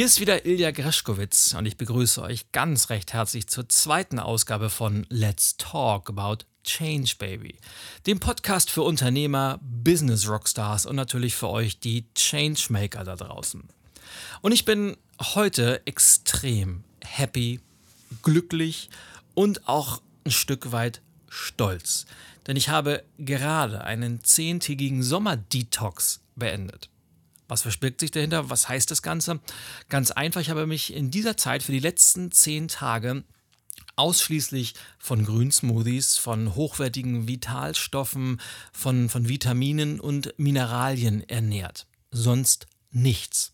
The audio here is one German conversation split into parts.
Hier ist wieder Ilja Greschkowitz und ich begrüße euch ganz recht herzlich zur zweiten Ausgabe von Let's Talk About Change Baby, dem Podcast für Unternehmer, Business Rockstars und natürlich für euch die Changemaker da draußen. Und ich bin heute extrem happy, glücklich und auch ein Stück weit stolz, denn ich habe gerade einen zehntägigen Sommerdetox beendet. Was verbirgt sich dahinter? Was heißt das Ganze? Ganz einfach, ich habe mich in dieser Zeit für die letzten zehn Tage ausschließlich von Grünsmoothies, von hochwertigen Vitalstoffen, von, von Vitaminen und Mineralien ernährt. Sonst nichts.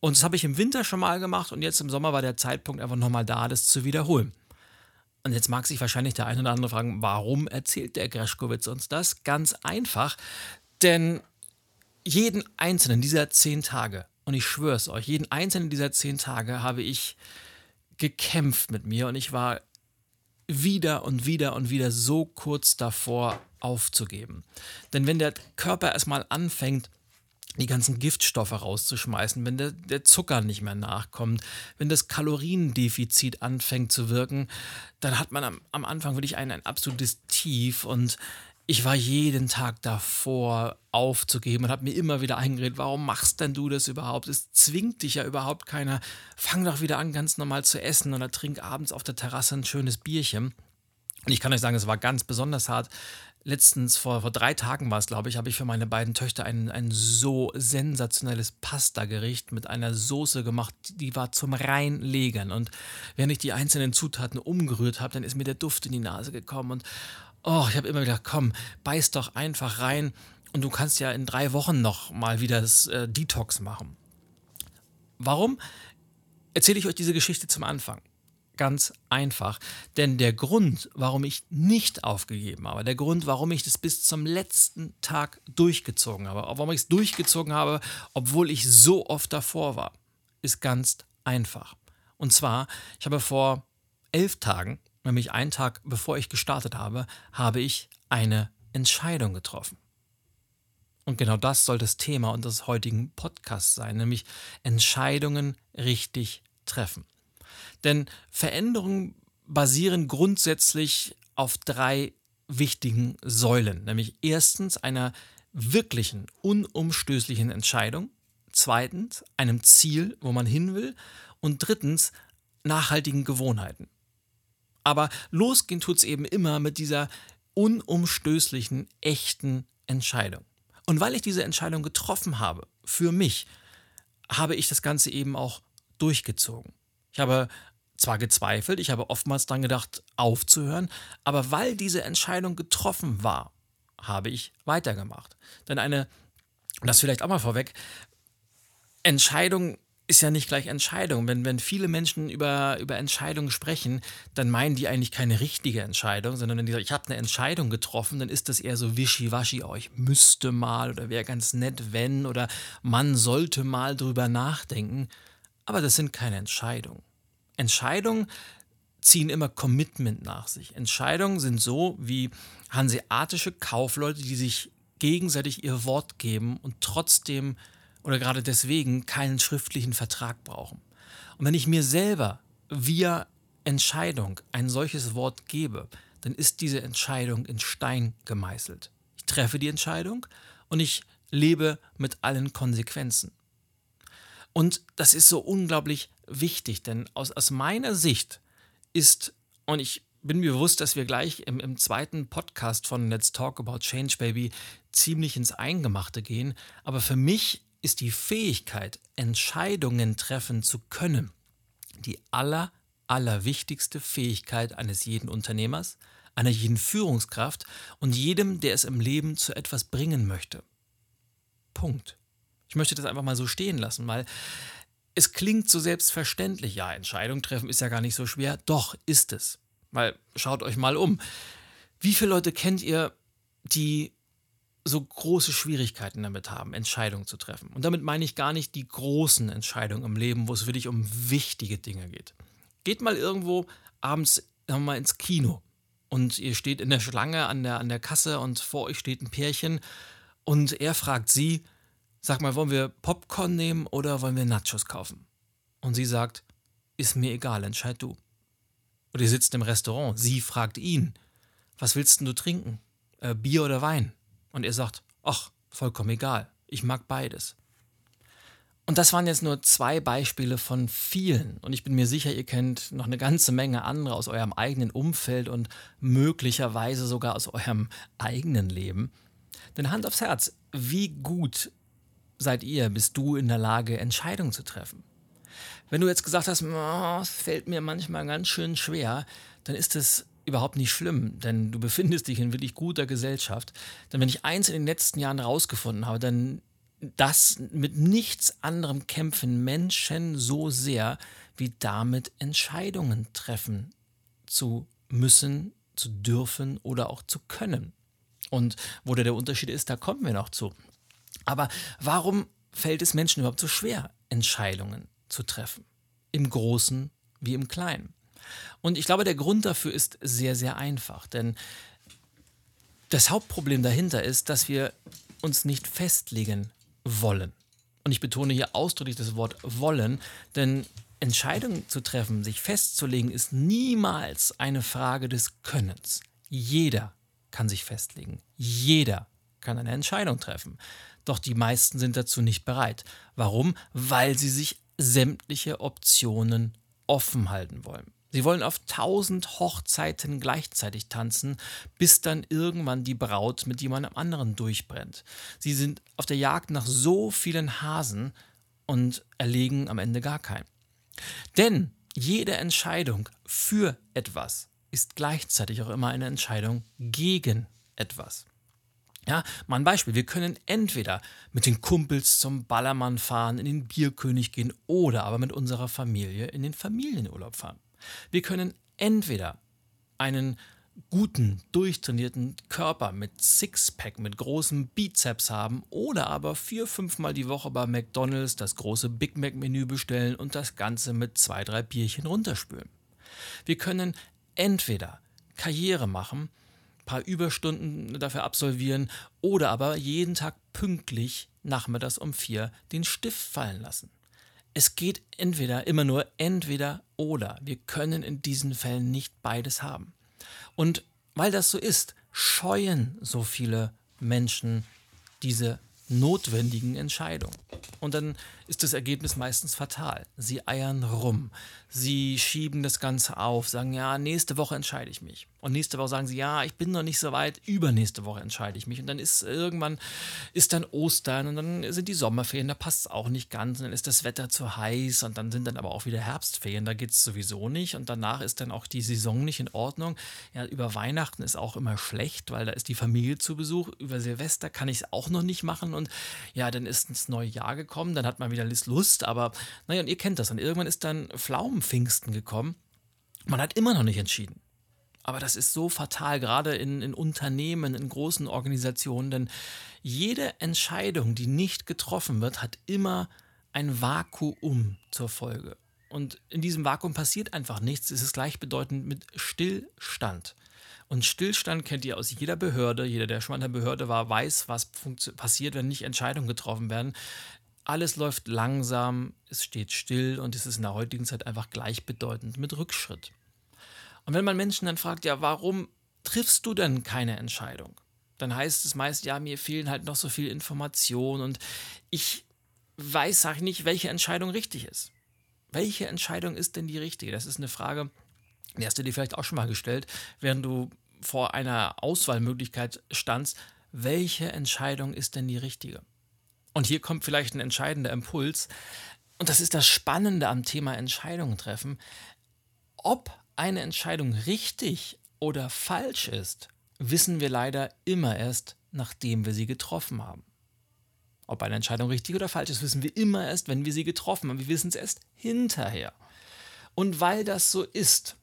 Und das habe ich im Winter schon mal gemacht und jetzt im Sommer war der Zeitpunkt einfach nochmal da, das zu wiederholen. Und jetzt mag sich wahrscheinlich der eine oder andere fragen, warum erzählt der Greschkowitz uns das? Ganz einfach, denn jeden einzelnen dieser zehn Tage, und ich schwöre es euch, jeden einzelnen dieser zehn Tage habe ich gekämpft mit mir und ich war wieder und wieder und wieder so kurz davor aufzugeben. Denn wenn der Körper erstmal anfängt, die ganzen Giftstoffe rauszuschmeißen, wenn der, der, Zucker nicht mehr nachkommt, wenn das Kaloriendefizit anfängt zu wirken, dann hat man am, am Anfang wirklich ein, ein absolutes Tief und ich war jeden Tag davor aufzugeben und habe mir immer wieder eingeredet, warum machst denn du das überhaupt? Es zwingt dich ja überhaupt keiner. Fang doch wieder an, ganz normal zu essen oder trink abends auf der Terrasse ein schönes Bierchen. Und ich kann euch sagen, es war ganz besonders hart. Letztens, vor, vor drei Tagen war es, glaube ich, habe ich für meine beiden Töchter ein, ein so sensationelles Pasta-Gericht mit einer Soße gemacht, die war zum Reinlegen. Und während ich die einzelnen Zutaten umgerührt habe, dann ist mir der Duft in die Nase gekommen. Und oh, ich habe immer gedacht, komm, beiß doch einfach rein und du kannst ja in drei Wochen noch mal wieder das äh, Detox machen. Warum erzähle ich euch diese Geschichte zum Anfang? Ganz einfach. Denn der Grund, warum ich nicht aufgegeben habe, der Grund, warum ich das bis zum letzten Tag durchgezogen habe, warum ich es durchgezogen habe, obwohl ich so oft davor war, ist ganz einfach. Und zwar, ich habe vor elf Tagen nämlich einen Tag bevor ich gestartet habe, habe ich eine Entscheidung getroffen. Und genau das soll das Thema unseres heutigen Podcasts sein, nämlich Entscheidungen richtig treffen. Denn Veränderungen basieren grundsätzlich auf drei wichtigen Säulen, nämlich erstens einer wirklichen, unumstößlichen Entscheidung, zweitens einem Ziel, wo man hin will und drittens nachhaltigen Gewohnheiten. Aber losgehen tut es eben immer mit dieser unumstößlichen, echten Entscheidung. Und weil ich diese Entscheidung getroffen habe, für mich, habe ich das Ganze eben auch durchgezogen. Ich habe zwar gezweifelt, ich habe oftmals dann gedacht, aufzuhören, aber weil diese Entscheidung getroffen war, habe ich weitergemacht. Denn eine, das vielleicht auch mal vorweg, Entscheidung ist ja nicht gleich Entscheidung. Wenn, wenn viele Menschen über, über Entscheidungen sprechen, dann meinen die eigentlich keine richtige Entscheidung, sondern wenn die sagen, ich habe eine Entscheidung getroffen, dann ist das eher so wischiwaschi, oh, ich müsste mal oder wäre ganz nett, wenn oder man sollte mal drüber nachdenken. Aber das sind keine Entscheidungen. Entscheidungen ziehen immer Commitment nach sich. Entscheidungen sind so wie hanseatische Kaufleute, die sich gegenseitig ihr Wort geben und trotzdem oder gerade deswegen keinen schriftlichen Vertrag brauchen. Und wenn ich mir selber via Entscheidung ein solches Wort gebe, dann ist diese Entscheidung in Stein gemeißelt. Ich treffe die Entscheidung und ich lebe mit allen Konsequenzen. Und das ist so unglaublich wichtig, denn aus, aus meiner Sicht ist, und ich bin mir bewusst, dass wir gleich im, im, zweiten Podcast von Let's Talk About Change Baby ziemlich ins Eingemachte gehen, aber für mich ist die Fähigkeit, Entscheidungen treffen zu können, die aller, allerwichtigste Fähigkeit eines jeden Unternehmers, einer jeden Führungskraft und jedem, der es im Leben zu etwas bringen möchte. Punkt. Ich möchte das einfach mal so stehen lassen, weil es klingt so selbstverständlich, ja, Entscheidung treffen ist ja gar nicht so schwer. Doch, ist es. Weil schaut euch mal um. Wie viele Leute kennt ihr, die so große Schwierigkeiten damit haben, Entscheidungen zu treffen? Und damit meine ich gar nicht die großen Entscheidungen im Leben, wo es wirklich um wichtige Dinge geht. Geht mal irgendwo abends sagen wir mal, ins Kino und ihr steht in der Schlange an der, an der Kasse und vor euch steht ein Pärchen und er fragt sie, Sag mal, wollen wir Popcorn nehmen oder wollen wir Nachos kaufen? Und sie sagt, ist mir egal, entscheid du. Und ihr sitzt im Restaurant, sie fragt ihn, was willst du trinken? Äh, Bier oder Wein? Und er sagt, ach, vollkommen egal, ich mag beides. Und das waren jetzt nur zwei Beispiele von vielen. Und ich bin mir sicher, ihr kennt noch eine ganze Menge andere aus eurem eigenen Umfeld und möglicherweise sogar aus eurem eigenen Leben. Denn Hand aufs Herz, wie gut seid ihr, bist du in der Lage, Entscheidungen zu treffen. Wenn du jetzt gesagt hast, oh, es fällt mir manchmal ganz schön schwer, dann ist es überhaupt nicht schlimm, denn du befindest dich in wirklich guter Gesellschaft. Denn wenn ich eins in den letzten Jahren herausgefunden habe, dann das mit nichts anderem kämpfen Menschen so sehr, wie damit Entscheidungen treffen zu müssen, zu dürfen oder auch zu können. Und wo der Unterschied ist, da kommen wir noch zu. Aber warum fällt es Menschen überhaupt so schwer, Entscheidungen zu treffen? Im Großen wie im Kleinen. Und ich glaube, der Grund dafür ist sehr, sehr einfach. Denn das Hauptproblem dahinter ist, dass wir uns nicht festlegen wollen. Und ich betone hier ausdrücklich das Wort wollen, denn Entscheidungen zu treffen, sich festzulegen, ist niemals eine Frage des Könnens. Jeder kann sich festlegen. Jeder kann eine Entscheidung treffen. Doch die meisten sind dazu nicht bereit. Warum? Weil sie sich sämtliche Optionen offen halten wollen. Sie wollen auf tausend Hochzeiten gleichzeitig tanzen, bis dann irgendwann die Braut mit jemandem anderen durchbrennt. Sie sind auf der Jagd nach so vielen Hasen und erlegen am Ende gar keinen. Denn jede Entscheidung für etwas ist gleichzeitig auch immer eine Entscheidung gegen etwas. Ja, mal ein Beispiel. Wir können entweder mit den Kumpels zum Ballermann fahren, in den Bierkönig gehen oder aber mit unserer Familie in den Familienurlaub fahren. Wir können entweder einen guten, durchtrainierten Körper mit Sixpack, mit großem Bizeps haben oder aber vier, fünfmal die Woche bei McDonalds das große Big Mac Menü bestellen und das Ganze mit zwei, drei Bierchen runterspülen. Wir können entweder Karriere machen, paar Überstunden dafür absolvieren oder aber jeden Tag pünktlich nachmittags um vier den Stift fallen lassen. Es geht entweder immer nur entweder oder. Wir können in diesen Fällen nicht beides haben. Und weil das so ist, scheuen so viele Menschen diese notwendigen Entscheidungen. Und dann ist das Ergebnis meistens fatal. Sie eiern rum. Sie schieben das Ganze auf, sagen, ja, nächste Woche entscheide ich mich. Und nächste Woche sagen sie, ja, ich bin noch nicht so weit, übernächste Woche entscheide ich mich. Und dann ist irgendwann, ist dann Ostern und dann sind die Sommerferien, da passt es auch nicht ganz. Und dann ist das Wetter zu heiß und dann sind dann aber auch wieder Herbstferien, da geht es sowieso nicht. Und danach ist dann auch die Saison nicht in Ordnung. Ja, über Weihnachten ist auch immer schlecht, weil da ist die Familie zu Besuch. Über Silvester kann ich es auch noch nicht machen. Und ja, dann ist ins neue Jahr gekommen, dann hat man wieder Lust, aber naja, und ihr kennt das. Und irgendwann ist dann Pflaumenpfingsten gekommen. Man hat immer noch nicht entschieden. Aber das ist so fatal, gerade in, in Unternehmen, in großen Organisationen, denn jede Entscheidung, die nicht getroffen wird, hat immer ein Vakuum zur Folge. Und in diesem Vakuum passiert einfach nichts. Es ist gleichbedeutend mit Stillstand. Und Stillstand kennt ihr aus jeder Behörde. Jeder, der schon mal in der Behörde war, weiß, was passiert, wenn nicht Entscheidungen getroffen werden. Alles läuft langsam, es steht still und es ist in der heutigen Zeit einfach gleichbedeutend mit Rückschritt. Und wenn man Menschen dann fragt, ja, warum triffst du denn keine Entscheidung? Dann heißt es meist, ja, mir fehlen halt noch so viel Informationen und ich weiß sag ich nicht, welche Entscheidung richtig ist. Welche Entscheidung ist denn die richtige? Das ist eine Frage, die hast du dir vielleicht auch schon mal gestellt, während du vor einer Auswahlmöglichkeit standst. Welche Entscheidung ist denn die richtige? Und hier kommt vielleicht ein entscheidender Impuls. Und das ist das Spannende am Thema Entscheidungen treffen. Ob eine Entscheidung richtig oder falsch ist, wissen wir leider immer erst, nachdem wir sie getroffen haben. Ob eine Entscheidung richtig oder falsch ist, wissen wir immer erst, wenn wir sie getroffen haben. Wir wissen es erst hinterher. Und weil das so ist,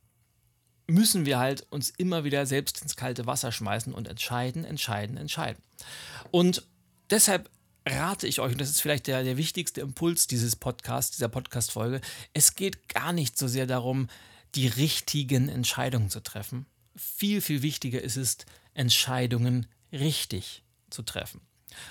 müssen wir halt uns immer wieder selbst ins kalte Wasser schmeißen und entscheiden, entscheiden, entscheiden. Und deshalb rate ich euch, und das ist vielleicht der, der wichtigste Impuls dieses Podcasts, dieser Podcast-Folge, es geht gar nicht so sehr darum, die richtigen Entscheidungen zu treffen. Viel, viel wichtiger ist es, Entscheidungen richtig zu treffen.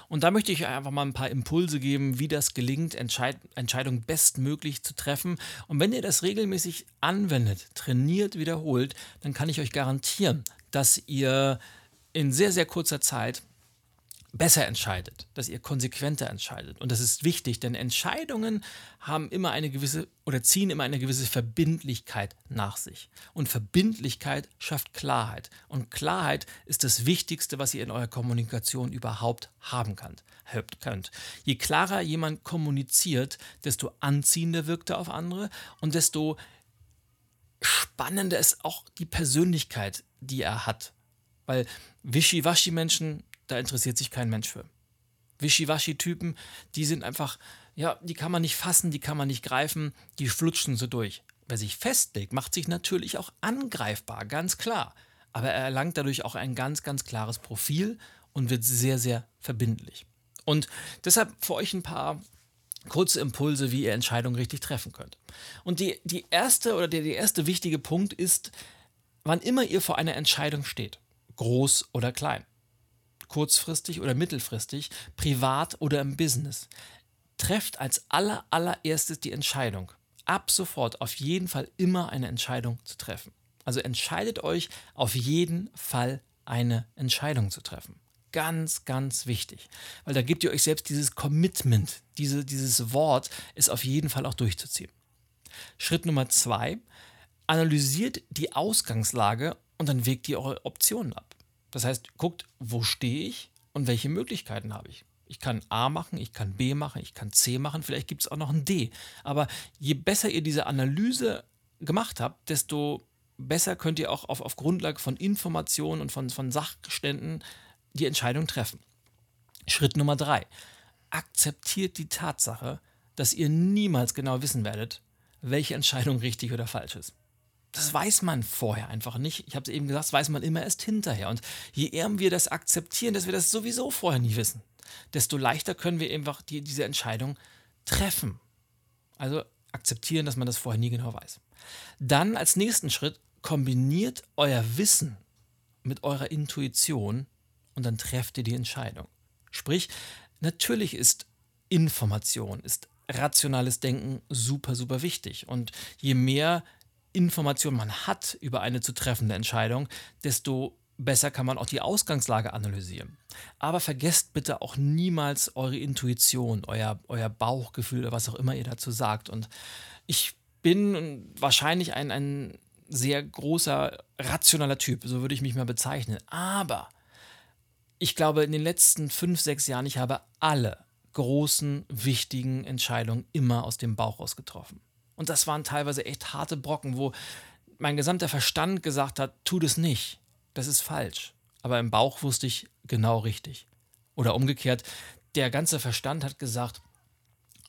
Und da möchte ich einfach mal ein paar Impulse geben, wie das gelingt, Entscheid Entscheidungen bestmöglich zu treffen. Und wenn ihr das regelmäßig anwendet, trainiert, wiederholt, dann kann ich euch garantieren, dass ihr in sehr, sehr kurzer Zeit besser entscheidet, dass ihr konsequenter entscheidet. Und das ist wichtig, denn Entscheidungen haben immer eine gewisse oder ziehen immer eine gewisse Verbindlichkeit nach sich. Und Verbindlichkeit schafft Klarheit. Und Klarheit ist das Wichtigste, was ihr in eurer Kommunikation überhaupt haben könnt. Je klarer jemand kommuniziert, desto anziehender wirkt er auf andere und desto spannender ist auch die Persönlichkeit, die er hat. Weil Wischiwaschi-Menschen da interessiert sich kein Mensch für. Wischiwaschi-Typen, die sind einfach, ja, die kann man nicht fassen, die kann man nicht greifen, die flutschen so durch. Wer sich festlegt, macht sich natürlich auch angreifbar, ganz klar. Aber er erlangt dadurch auch ein ganz, ganz klares Profil und wird sehr, sehr verbindlich. Und deshalb für euch ein paar kurze Impulse, wie ihr Entscheidungen richtig treffen könnt. Und die, die erste oder der, der erste wichtige Punkt ist, wann immer ihr vor einer Entscheidung steht, groß oder klein kurzfristig oder mittelfristig, privat oder im Business. Trefft als aller, allererstes die Entscheidung. Ab sofort auf jeden Fall immer eine Entscheidung zu treffen. Also entscheidet euch auf jeden Fall eine Entscheidung zu treffen. Ganz, ganz wichtig. Weil da gebt ihr euch selbst dieses Commitment, diese, dieses Wort, ist auf jeden Fall auch durchzuziehen. Schritt Nummer zwei, analysiert die Ausgangslage und dann wägt ihr eure Optionen ab. Das heißt, guckt, wo stehe ich und welche Möglichkeiten habe ich. Ich kann A machen, ich kann B machen, ich kann C machen, vielleicht gibt es auch noch ein D. Aber je besser ihr diese Analyse gemacht habt, desto besser könnt ihr auch auf, auf Grundlage von Informationen und von, von Sachständen die Entscheidung treffen. Schritt Nummer drei. Akzeptiert die Tatsache, dass ihr niemals genau wissen werdet, welche Entscheidung richtig oder falsch ist das weiß man vorher einfach nicht. Ich habe es eben gesagt, das weiß man immer erst hinterher. Und je eher wir das akzeptieren, dass wir das sowieso vorher nie wissen, desto leichter können wir einfach die, diese Entscheidung treffen. Also akzeptieren, dass man das vorher nie genau weiß. Dann als nächsten Schritt kombiniert euer Wissen mit eurer Intuition und dann trefft ihr die Entscheidung. Sprich, natürlich ist Information, ist rationales Denken super, super wichtig. Und je mehr Information man hat über eine zu treffende Entscheidung, desto besser kann man auch die Ausgangslage analysieren. Aber vergesst bitte auch niemals eure Intuition, euer, euer Bauchgefühl oder was auch immer ihr dazu sagt. Und ich bin wahrscheinlich ein, ein sehr großer, rationaler Typ, so würde ich mich mal bezeichnen. Aber ich glaube, in den letzten fünf, sechs Jahren, ich habe alle großen, wichtigen Entscheidungen immer aus dem Bauch raus getroffen. Und das waren teilweise echt harte Brocken, wo mein gesamter Verstand gesagt hat, tu das nicht, das ist falsch. Aber im Bauch wusste ich genau richtig. Oder umgekehrt, der ganze Verstand hat gesagt,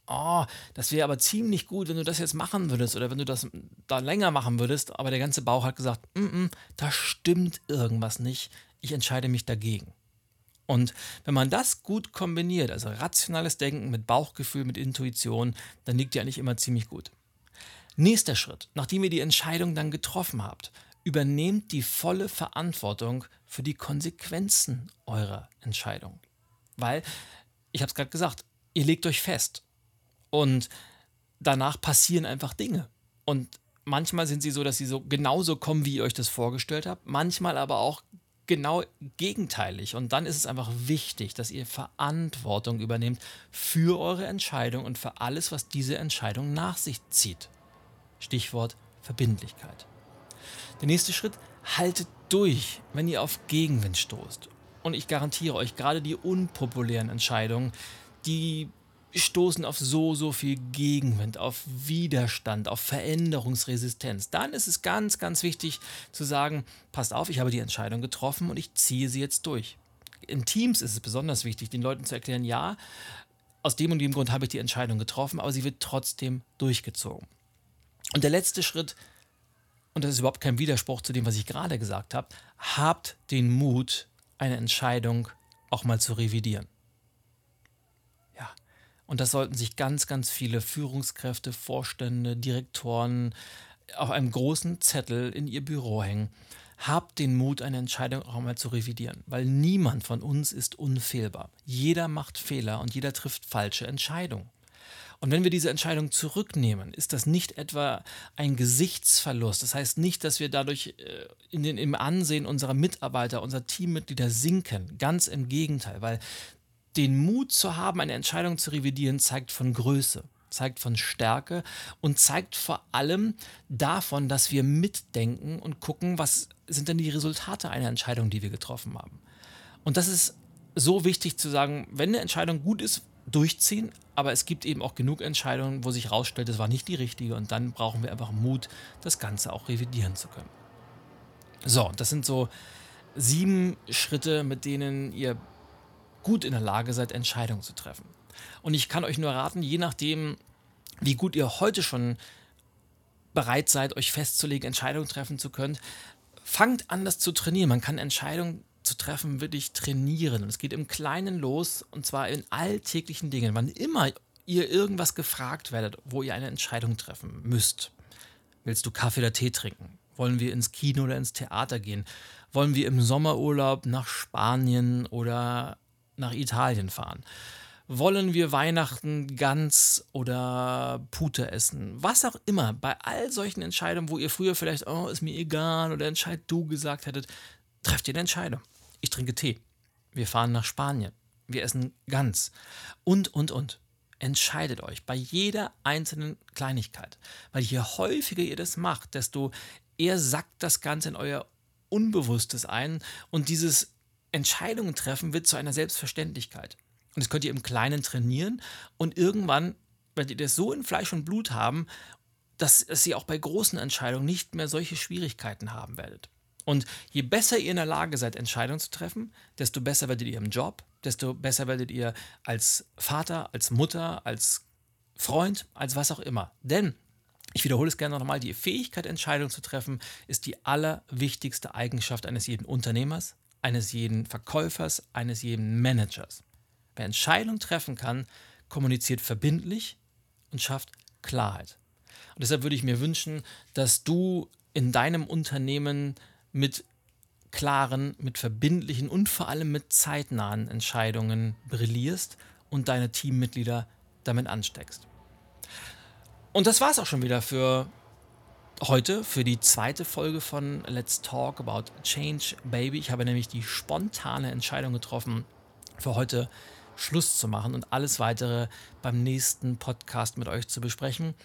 oh, das wäre aber ziemlich gut, wenn du das jetzt machen würdest oder wenn du das da länger machen würdest. Aber der ganze Bauch hat gesagt, mm -mm, da stimmt irgendwas nicht, ich entscheide mich dagegen. Und wenn man das gut kombiniert, also rationales Denken mit Bauchgefühl, mit Intuition, dann liegt ja eigentlich immer ziemlich gut. Nächster Schritt, nachdem ihr die Entscheidung dann getroffen habt, übernehmt die volle Verantwortung für die Konsequenzen eurer Entscheidung. Weil, ich habe es gerade gesagt, ihr legt euch fest und danach passieren einfach Dinge. Und manchmal sind sie so, dass sie so genauso kommen, wie ihr euch das vorgestellt habt, manchmal aber auch genau gegenteilig. Und dann ist es einfach wichtig, dass ihr Verantwortung übernehmt für eure Entscheidung und für alles, was diese Entscheidung nach sich zieht. Stichwort Verbindlichkeit. Der nächste Schritt, haltet durch, wenn ihr auf Gegenwind stoßt. Und ich garantiere euch, gerade die unpopulären Entscheidungen, die stoßen auf so, so viel Gegenwind, auf Widerstand, auf Veränderungsresistenz. Dann ist es ganz, ganz wichtig zu sagen, passt auf, ich habe die Entscheidung getroffen und ich ziehe sie jetzt durch. In Teams ist es besonders wichtig, den Leuten zu erklären, ja, aus dem und dem Grund habe ich die Entscheidung getroffen, aber sie wird trotzdem durchgezogen. Und der letzte Schritt, und das ist überhaupt kein Widerspruch zu dem, was ich gerade gesagt habe, habt den Mut, eine Entscheidung auch mal zu revidieren. Ja, und das sollten sich ganz, ganz viele Führungskräfte, Vorstände, Direktoren auf einem großen Zettel in ihr Büro hängen habt den Mut, eine Entscheidung auch mal zu revidieren, weil niemand von uns ist unfehlbar. Jeder macht Fehler und jeder trifft falsche Entscheidungen. Und wenn wir diese Entscheidung zurücknehmen, ist das nicht etwa ein Gesichtsverlust. Das heißt nicht, dass wir dadurch äh, in den, im Ansehen unserer Mitarbeiter, unserer Teammitglieder sinken. Ganz im Gegenteil, weil den Mut zu haben, eine Entscheidung zu revidieren, zeigt von Größe zeigt von Stärke und zeigt vor allem davon, dass wir mitdenken und gucken, was sind denn die Resultate einer Entscheidung, die wir getroffen haben. Und das ist so wichtig zu sagen, wenn eine Entscheidung gut ist, durchziehen, aber es gibt eben auch genug Entscheidungen, wo sich herausstellt, es war nicht die richtige und dann brauchen wir einfach Mut, das Ganze auch revidieren zu können. So, das sind so sieben Schritte, mit denen ihr gut in der Lage seid, Entscheidungen zu treffen. Und ich kann euch nur raten, je nachdem, wie gut ihr heute schon bereit seid, euch festzulegen, Entscheidungen treffen zu können, fangt an, das zu trainieren. Man kann Entscheidungen zu treffen wirklich trainieren. Und es geht im Kleinen los und zwar in alltäglichen Dingen. Wann immer ihr irgendwas gefragt werdet, wo ihr eine Entscheidung treffen müsst. Willst du Kaffee oder Tee trinken? Wollen wir ins Kino oder ins Theater gehen? Wollen wir im Sommerurlaub nach Spanien oder nach Italien fahren? wollen wir Weihnachten Gans oder Pute essen? Was auch immer, bei all solchen Entscheidungen, wo ihr früher vielleicht, oh, ist mir egal oder entscheid du gesagt hättet, trefft ihr eine Entscheidung. Ich trinke Tee. Wir fahren nach Spanien. Wir essen Gans. Und, und, und. Entscheidet euch bei jeder einzelnen Kleinigkeit. Weil je häufiger ihr das macht, desto eher sackt das Ganze in euer Unbewusstes ein und dieses Entscheidungen treffen wird zu einer Selbstverständlichkeit. Und das könnt ihr im Kleinen trainieren und irgendwann werdet ihr das so in Fleisch und Blut haben, dass ihr auch bei großen Entscheidungen nicht mehr solche Schwierigkeiten haben werdet. Und je besser ihr in der Lage seid, Entscheidungen zu treffen, desto besser werdet ihr im Job, desto besser werdet ihr als Vater, als Mutter, als Freund, als was auch immer. Denn, ich wiederhole es gerne nochmal, die Fähigkeit, Entscheidungen zu treffen, ist die allerwichtigste Eigenschaft eines jeden Unternehmers, eines jeden Verkäufers, eines jeden Managers. Wer Entscheidungen treffen kann, kommuniziert verbindlich und schafft Klarheit. Und deshalb würde ich mir wünschen, dass du in deinem Unternehmen mit klaren, mit verbindlichen und vor allem mit zeitnahen Entscheidungen brillierst und deine Teammitglieder damit ansteckst. Und das war es auch schon wieder für heute, für die zweite Folge von Let's Talk About Change Baby. Ich habe nämlich die spontane Entscheidung getroffen, für heute Schluss zu machen und alles weitere beim nächsten Podcast mit euch zu besprechen.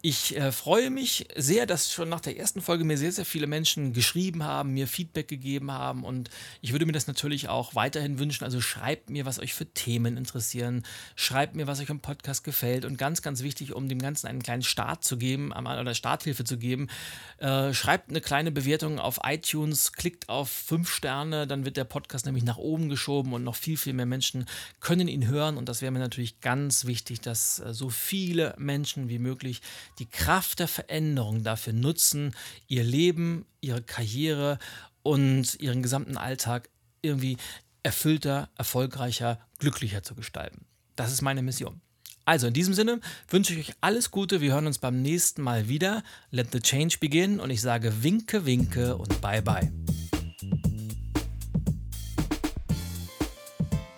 Ich äh, freue mich sehr, dass schon nach der ersten Folge mir sehr, sehr viele Menschen geschrieben haben, mir Feedback gegeben haben und ich würde mir das natürlich auch weiterhin wünschen. Also schreibt mir, was euch für Themen interessieren, schreibt mir, was euch am Podcast gefällt und ganz, ganz wichtig, um dem Ganzen einen kleinen Start zu geben oder Starthilfe zu geben, äh, schreibt eine kleine Bewertung auf iTunes, klickt auf fünf Sterne, dann wird der Podcast nämlich nach oben geschoben und noch viel, viel mehr Menschen können ihn hören und das wäre mir natürlich ganz wichtig, dass äh, so viele Menschen wie möglich die Kraft der Veränderung dafür nutzen, ihr Leben, ihre Karriere und ihren gesamten Alltag irgendwie erfüllter, erfolgreicher, glücklicher zu gestalten. Das ist meine Mission. Also in diesem Sinne wünsche ich euch alles Gute. Wir hören uns beim nächsten Mal wieder. Let the change begin und ich sage Winke, Winke und Bye bye.